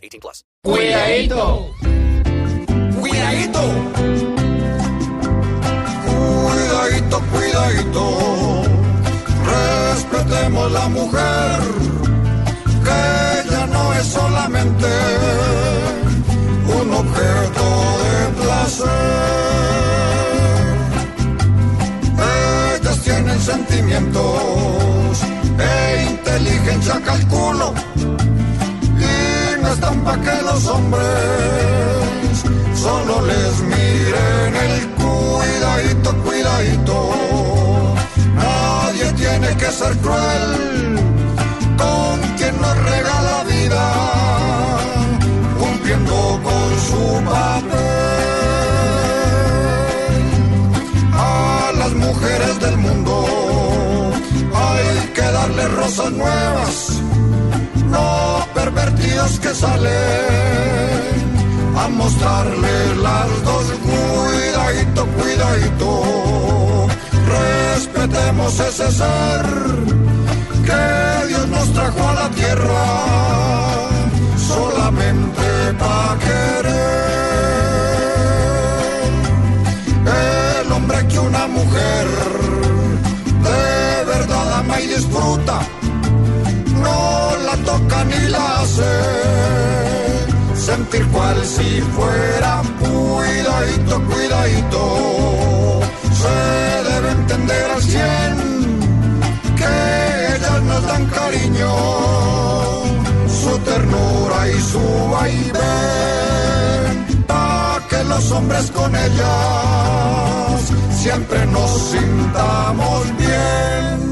18 plus. Cuidadito. Cuidadito. Cuidadito, cuidadito. Respetemos la mujer. Que ella no es solamente un objeto de placer. Ellas tienen sentimientos e inteligencia, calculo. Están pa' que los hombres solo les miren el cuidadito, cuidadito. Nadie tiene que ser cruel con quien nos regala vida, cumpliendo con su papel. A las mujeres del mundo hay que darle rosas nuevas, no pervertidos que salen a mostrarle las dos. Cuidadito, cuidadito, respetemos ese ser que Dios nos trajo a la tierra sentir cual si fuera cuidadito, cuidadito. Se debe entender al cien que ellas nos dan cariño, su ternura y su vaivén, pa' que los hombres con ellas siempre nos sintamos bien.